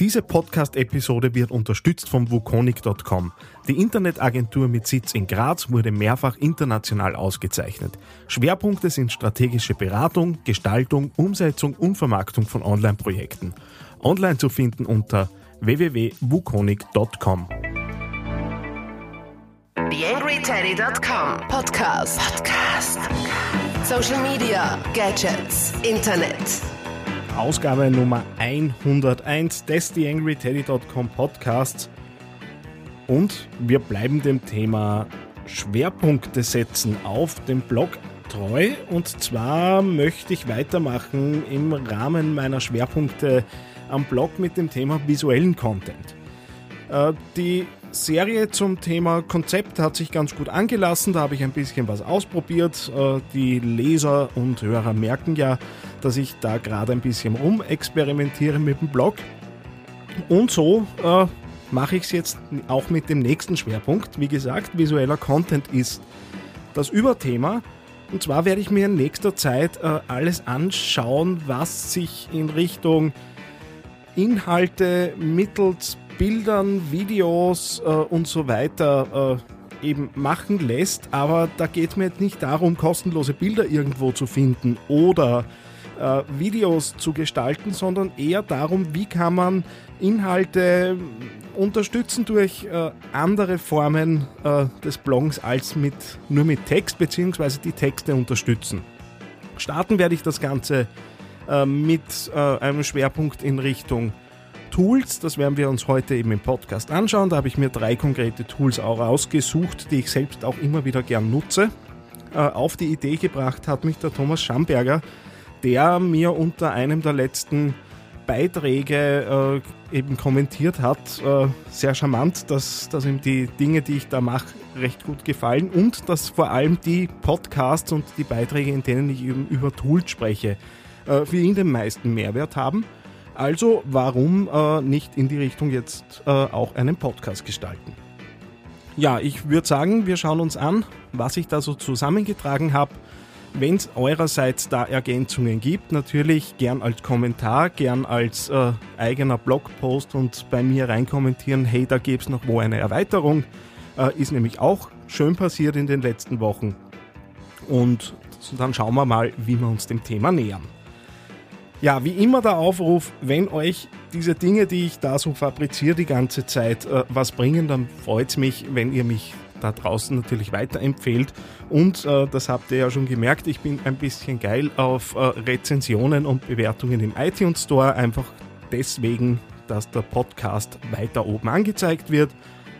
Diese Podcast-Episode wird unterstützt vom Wukonic.com. Die Internetagentur mit Sitz in Graz wurde mehrfach international ausgezeichnet. Schwerpunkte sind strategische Beratung, Gestaltung, Umsetzung und Vermarktung von Online-Projekten. Online zu finden unter www.wukonic.com. TheAngryTeddy.com Podcast. Podcast. Social Media, Gadgets, Internet. Ausgabe Nummer 101 des TheAngryTeddy.com Podcasts. Und wir bleiben dem Thema Schwerpunkte setzen auf dem Blog treu. Und zwar möchte ich weitermachen im Rahmen meiner Schwerpunkte am Blog mit dem Thema visuellen Content. Äh, die Serie zum Thema Konzept hat sich ganz gut angelassen. Da habe ich ein bisschen was ausprobiert. Äh, die Leser und Hörer merken ja, dass ich da gerade ein bisschen rumexperimentiere mit dem Blog. Und so äh, mache ich es jetzt auch mit dem nächsten Schwerpunkt. Wie gesagt, visueller Content ist das Überthema. Und zwar werde ich mir in nächster Zeit äh, alles anschauen, was sich in Richtung Inhalte mittels Bildern, Videos äh, und so weiter äh, eben machen lässt. Aber da geht es mir jetzt nicht darum, kostenlose Bilder irgendwo zu finden oder äh, Videos zu gestalten, sondern eher darum, wie kann man Inhalte unterstützen durch äh, andere Formen äh, des Blogs als mit, nur mit Text, beziehungsweise die Texte unterstützen. Starten werde ich das Ganze äh, mit einem Schwerpunkt in Richtung Tools. Das werden wir uns heute eben im Podcast anschauen. Da habe ich mir drei konkrete Tools auch rausgesucht, die ich selbst auch immer wieder gern nutze. Äh, auf die Idee gebracht hat mich der Thomas Schamberger, der mir unter einem der letzten Beiträge äh, eben kommentiert hat. Äh, sehr charmant, dass, dass ihm die Dinge, die ich da mache, recht gut gefallen und dass vor allem die Podcasts und die Beiträge, in denen ich eben über Tools spreche, für ihn den meisten Mehrwert haben. Also warum äh, nicht in die Richtung jetzt äh, auch einen Podcast gestalten? Ja, ich würde sagen, wir schauen uns an, was ich da so zusammengetragen habe wenn es eurerseits da Ergänzungen gibt, natürlich gern als Kommentar, gern als äh, eigener Blogpost und bei mir reinkommentieren, hey, da gäbe es noch wo eine Erweiterung. Äh, ist nämlich auch schön passiert in den letzten Wochen. Und dann schauen wir mal, wie wir uns dem Thema nähern. Ja, wie immer der Aufruf, wenn euch diese Dinge, die ich da so fabriziere die ganze Zeit, äh, was bringen, dann freut es mich, wenn ihr mich da draußen natürlich weiterempfehlt. Und äh, das habt ihr ja schon gemerkt, ich bin ein bisschen geil auf äh, Rezensionen und Bewertungen im iTunes Store. Einfach deswegen, dass der Podcast weiter oben angezeigt wird.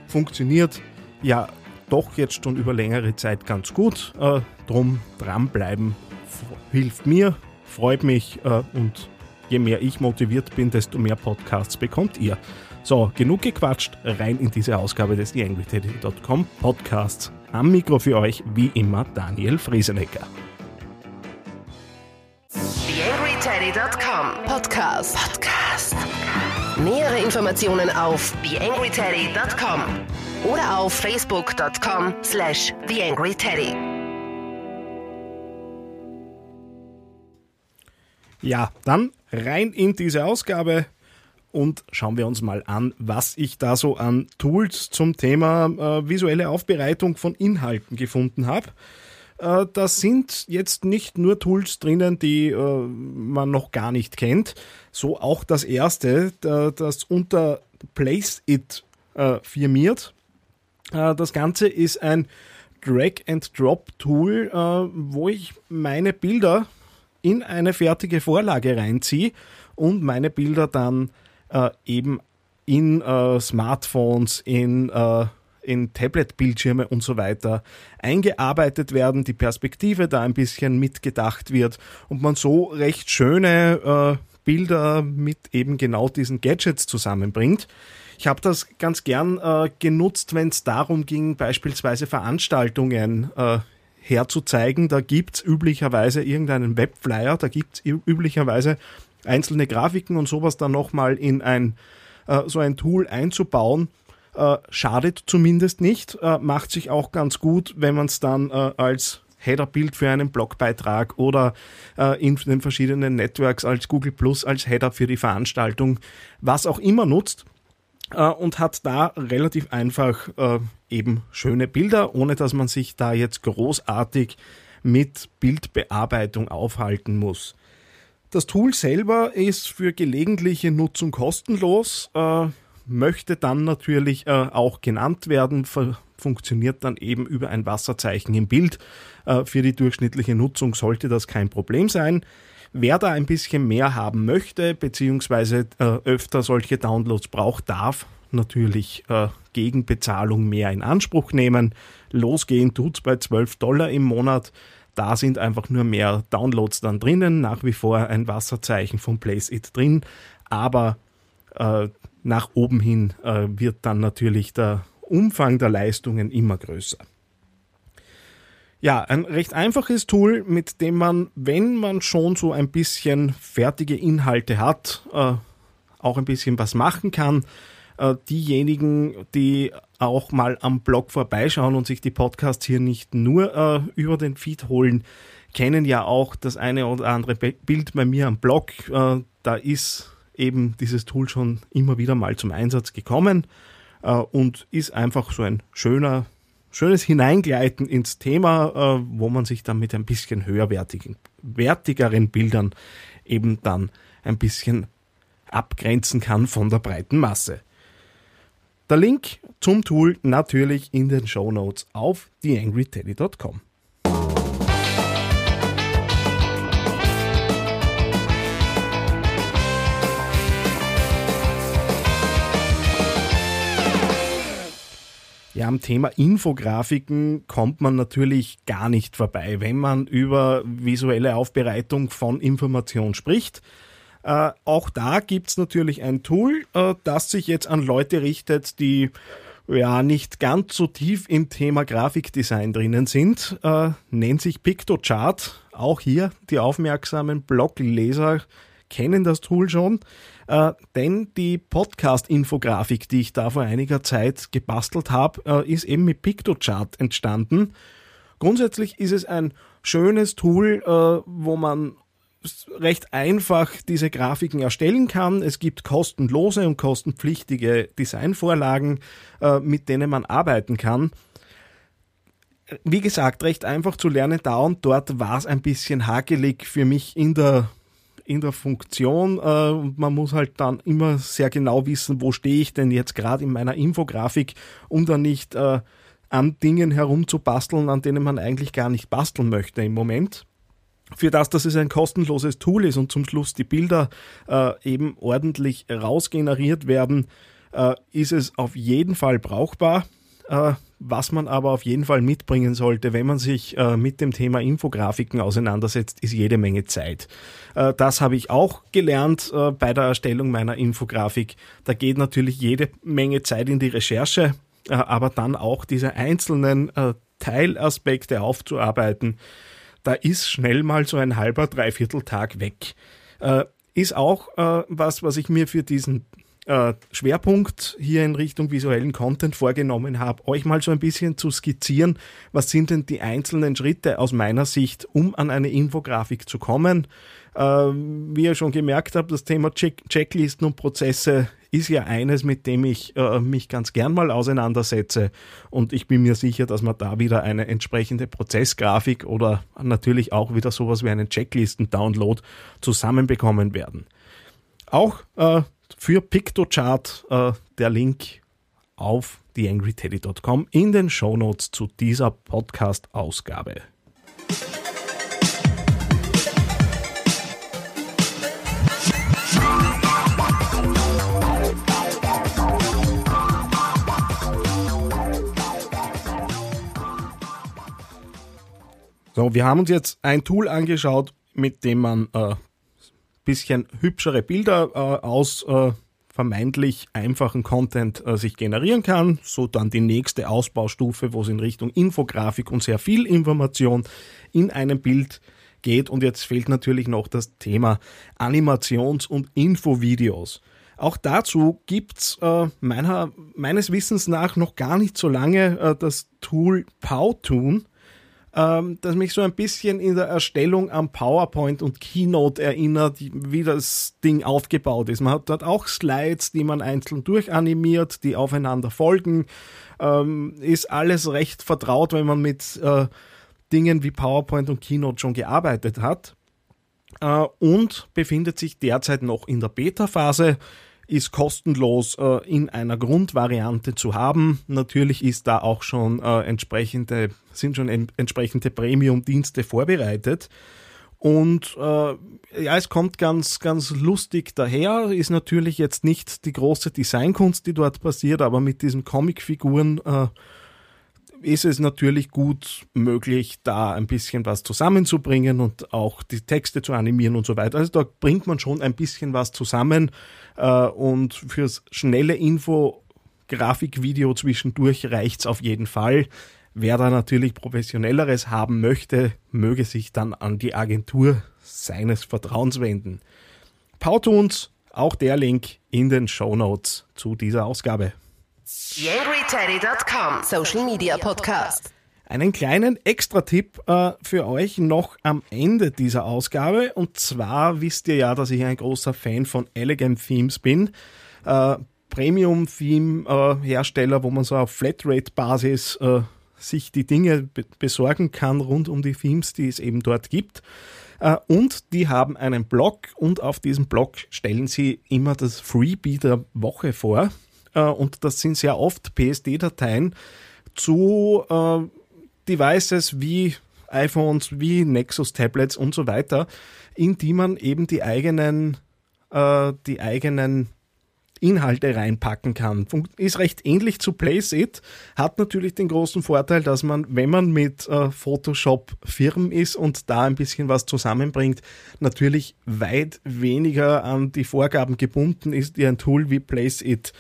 Funktioniert ja doch jetzt schon über längere Zeit ganz gut. Äh, drum dranbleiben hilft mir, freut mich äh, und je mehr ich motiviert bin, desto mehr Podcasts bekommt ihr. So, genug gequatscht, rein in diese Ausgabe des TheAngryTeddy.com Podcasts. Am Mikro für euch, wie immer, Daniel Friesenecker. TheAngryTeddy.com Podcast. Podcast. Nähere Informationen auf TheAngryTeddy.com oder auf Facebook.com slash TheAngryTeddy. Ja, dann rein in diese Ausgabe und schauen wir uns mal an, was ich da so an Tools zum Thema äh, visuelle Aufbereitung von Inhalten gefunden habe. Äh, da sind jetzt nicht nur Tools drinnen, die äh, man noch gar nicht kennt, so auch das erste, das unter Place It äh, firmiert. Äh, das Ganze ist ein Drag-and-Drop-Tool, wo ich meine Bilder in eine fertige Vorlage reinziehe und meine Bilder dann äh, eben in äh, Smartphones, in, äh, in Tablet-Bildschirme und so weiter eingearbeitet werden, die Perspektive da ein bisschen mitgedacht wird und man so recht schöne äh, Bilder mit eben genau diesen Gadgets zusammenbringt. Ich habe das ganz gern äh, genutzt, wenn es darum ging, beispielsweise Veranstaltungen äh, herzuzeigen. Da gibt's üblicherweise irgendeinen Webflyer, da gibt's üblicherweise einzelne Grafiken und sowas dann nochmal in ein äh, so ein Tool einzubauen. Äh, schadet zumindest nicht, äh, macht sich auch ganz gut, wenn man es dann äh, als Header-Bild für einen Blogbeitrag oder äh, in den verschiedenen Networks als Google Plus, als Header für die Veranstaltung, was auch immer nutzt äh, und hat da relativ einfach äh, eben schöne Bilder, ohne dass man sich da jetzt großartig mit Bildbearbeitung aufhalten muss. Das Tool selber ist für gelegentliche Nutzung kostenlos, äh, möchte dann natürlich äh, auch genannt werden, funktioniert dann eben über ein Wasserzeichen im Bild. Äh, für die durchschnittliche Nutzung sollte das kein Problem sein. Wer da ein bisschen mehr haben möchte, beziehungsweise äh, öfter solche Downloads braucht, darf natürlich äh, gegen Bezahlung mehr in Anspruch nehmen. Losgehen tut's bei 12 Dollar im Monat. Da sind einfach nur mehr Downloads dann drinnen, nach wie vor ein Wasserzeichen von Place It drin, aber äh, nach oben hin äh, wird dann natürlich der Umfang der Leistungen immer größer. Ja, ein recht einfaches Tool, mit dem man, wenn man schon so ein bisschen fertige Inhalte hat, äh, auch ein bisschen was machen kann. Äh, diejenigen, die auch mal am Blog vorbeischauen und sich die Podcasts hier nicht nur äh, über den Feed holen, kennen ja auch das eine oder andere Bild bei mir am Blog. Äh, da ist eben dieses Tool schon immer wieder mal zum Einsatz gekommen äh, und ist einfach so ein schöner, schönes Hineingleiten ins Thema, äh, wo man sich dann mit ein bisschen höherwertigen, wertigeren Bildern eben dann ein bisschen abgrenzen kann von der breiten Masse. Der Link zum Tool natürlich in den Show Notes auf theangryteddy.com. Ja, am Thema Infografiken kommt man natürlich gar nicht vorbei, wenn man über visuelle Aufbereitung von Information spricht. Äh, auch da gibt's natürlich ein Tool, äh, das sich jetzt an Leute richtet, die ja nicht ganz so tief im Thema Grafikdesign drinnen sind, äh, nennt sich Pictochart. Auch hier die aufmerksamen Blogleser kennen das Tool schon, äh, denn die Podcast-Infografik, die ich da vor einiger Zeit gebastelt habe, äh, ist eben mit Pictochart entstanden. Grundsätzlich ist es ein schönes Tool, äh, wo man recht einfach diese Grafiken erstellen kann. Es gibt kostenlose und kostenpflichtige Designvorlagen, äh, mit denen man arbeiten kann. Wie gesagt, recht einfach zu lernen da und dort war es ein bisschen hakelig für mich in der in der Funktion äh, und man muss halt dann immer sehr genau wissen, wo stehe ich denn jetzt gerade in meiner Infografik, um dann nicht äh, an Dingen herumzubasteln, an denen man eigentlich gar nicht basteln möchte im Moment für das, dass es ein kostenloses Tool ist und zum Schluss die Bilder äh, eben ordentlich rausgeneriert werden, äh, ist es auf jeden Fall brauchbar. Äh, was man aber auf jeden Fall mitbringen sollte, wenn man sich äh, mit dem Thema Infografiken auseinandersetzt, ist jede Menge Zeit. Äh, das habe ich auch gelernt bei der Erstellung meiner Infografik. Da geht natürlich jede Menge Zeit in die Recherche, aber dann auch diese einzelnen Teilaspekte aufzuarbeiten da ist schnell mal so ein halber, dreiviertel Tag weg. Ist auch was, was ich mir für diesen äh, Schwerpunkt hier in Richtung visuellen Content vorgenommen habe, euch mal so ein bisschen zu skizzieren, was sind denn die einzelnen Schritte aus meiner Sicht, um an eine Infografik zu kommen. Äh, wie ihr schon gemerkt habt, das Thema Check Checklisten und Prozesse ist ja eines, mit dem ich äh, mich ganz gern mal auseinandersetze. Und ich bin mir sicher, dass wir da wieder eine entsprechende Prozessgrafik oder natürlich auch wieder sowas wie einen Checklisten-Download zusammenbekommen werden. Auch äh, für Pictochart äh, der Link auf theangryteddy.com in den Shownotes zu dieser Podcast-Ausgabe. So, wir haben uns jetzt ein Tool angeschaut, mit dem man äh, bisschen hübschere Bilder äh, aus äh, vermeintlich einfachen Content äh, sich generieren kann. So dann die nächste Ausbaustufe, wo es in Richtung Infografik und sehr viel Information in einem Bild geht. Und jetzt fehlt natürlich noch das Thema Animations- und Infovideos. Auch dazu gibt's äh, meines Wissens nach noch gar nicht so lange äh, das Tool Powtoon ähm, das mich so ein bisschen in der Erstellung am PowerPoint und Keynote erinnert, wie das Ding aufgebaut ist. Man hat dort auch Slides, die man einzeln durchanimiert, die aufeinander folgen. Ähm, ist alles recht vertraut, wenn man mit äh, Dingen wie PowerPoint und Keynote schon gearbeitet hat. Äh, und befindet sich derzeit noch in der Beta-Phase ist kostenlos äh, in einer Grundvariante zu haben. Natürlich ist da auch schon äh, entsprechende, sind schon en entsprechende Premium-Dienste vorbereitet. Und äh, ja, es kommt ganz, ganz lustig daher. Ist natürlich jetzt nicht die große Designkunst, die dort passiert, aber mit diesen Comicfiguren äh, ist es natürlich gut möglich, da ein bisschen was zusammenzubringen und auch die Texte zu animieren und so weiter. Also da bringt man schon ein bisschen was zusammen äh, und fürs schnelle Info, Grafikvideo zwischendurch reicht's auf jeden Fall. Wer da natürlich professionelleres haben möchte, möge sich dann an die Agentur seines Vertrauens wenden. Powtoons, auch der Link in den Show Notes zu dieser Ausgabe. YangryTeddy.com Social Media Podcast. Einen kleinen Extra-Tipp äh, für euch noch am Ende dieser Ausgabe. Und zwar wisst ihr ja, dass ich ein großer Fan von Elegant Themes bin. Äh, Premium-Theme-Hersteller, äh, wo man so auf Flatrate-Basis äh, sich die Dinge be besorgen kann rund um die Themes, die es eben dort gibt. Äh, und die haben einen Blog und auf diesem Blog stellen sie immer das Freebie der Woche vor. Äh, und das sind sehr oft PSD-Dateien zu äh, Devices wie iPhones, wie Nexus-Tablets und so weiter, in die man eben die eigenen, äh, die eigenen Inhalte reinpacken kann. Ist recht ähnlich zu Placeit, hat natürlich den großen Vorteil, dass man, wenn man mit äh, Photoshop firm ist und da ein bisschen was zusammenbringt, natürlich weit weniger an die Vorgaben gebunden ist, die ein Tool wie Placeit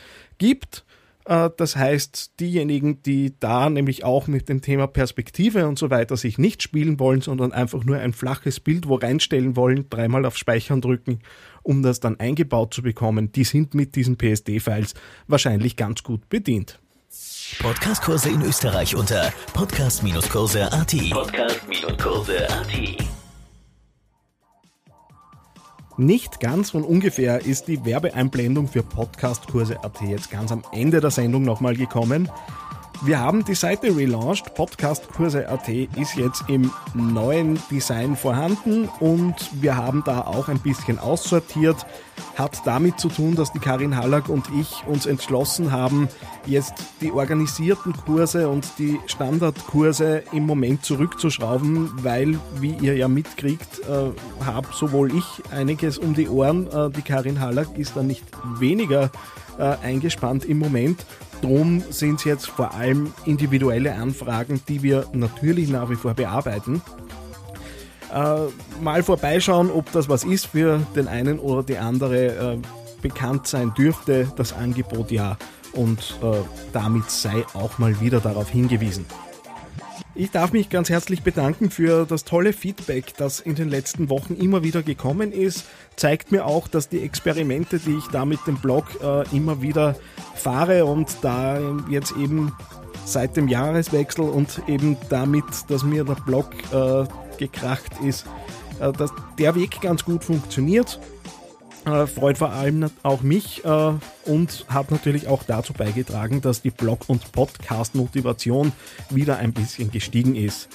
gibt. Äh, das heißt, diejenigen, die da nämlich auch mit dem Thema Perspektive und so weiter sich nicht spielen wollen, sondern einfach nur ein flaches Bild wo reinstellen wollen, dreimal auf Speichern drücken, um das dann eingebaut zu bekommen, die sind mit diesen PSD-Files wahrscheinlich ganz gut bedient. Podcastkurse in Österreich unter podcast-kurse.at. Podcast-kurse.at. Nicht ganz von ungefähr ist die Werbeeinblendung für Podcastkurse.at jetzt ganz am Ende der Sendung nochmal gekommen. Wir haben die Seite relaunched. Podcastkurse.at ist jetzt im neuen Design vorhanden und wir haben da auch ein bisschen aussortiert. Hat damit zu tun, dass die Karin Hallack und ich uns entschlossen haben, jetzt die organisierten Kurse und die Standardkurse im Moment zurückzuschrauben, weil, wie ihr ja mitkriegt, äh, habe sowohl ich einiges um die Ohren. Äh, die Karin Hallack ist da nicht weniger äh, eingespannt im Moment. Drum sind es jetzt vor allem individuelle Anfragen, die wir natürlich nach wie vor bearbeiten. Äh, mal vorbeischauen, ob das was ist für den einen oder die andere. Äh, bekannt sein dürfte das Angebot ja und äh, damit sei auch mal wieder darauf hingewiesen. Ich darf mich ganz herzlich bedanken für das tolle Feedback, das in den letzten Wochen immer wieder gekommen ist. Zeigt mir auch, dass die Experimente, die ich da mit dem Blog äh, immer wieder fahre und da jetzt eben seit dem Jahreswechsel und eben damit, dass mir der Blog äh, gekracht ist, äh, dass der Weg ganz gut funktioniert äh, freut vor allem auch mich äh, und hat natürlich auch dazu beigetragen, dass die Blog- und Podcast-Motivation wieder ein bisschen gestiegen ist.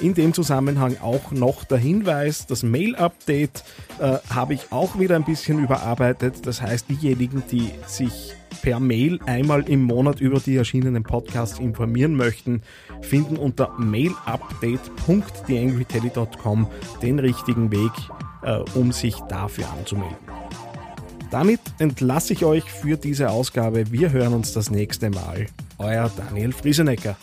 In dem Zusammenhang auch noch der Hinweis, das Mail-Update äh, habe ich auch wieder ein bisschen überarbeitet. Das heißt, diejenigen, die sich per Mail einmal im Monat über die erschienenen Podcasts informieren möchten, finden unter mailupdate.theangryteddy.com den richtigen Weg, äh, um sich dafür anzumelden. Damit entlasse ich euch für diese Ausgabe. Wir hören uns das nächste Mal. Euer Daniel Friesenecker.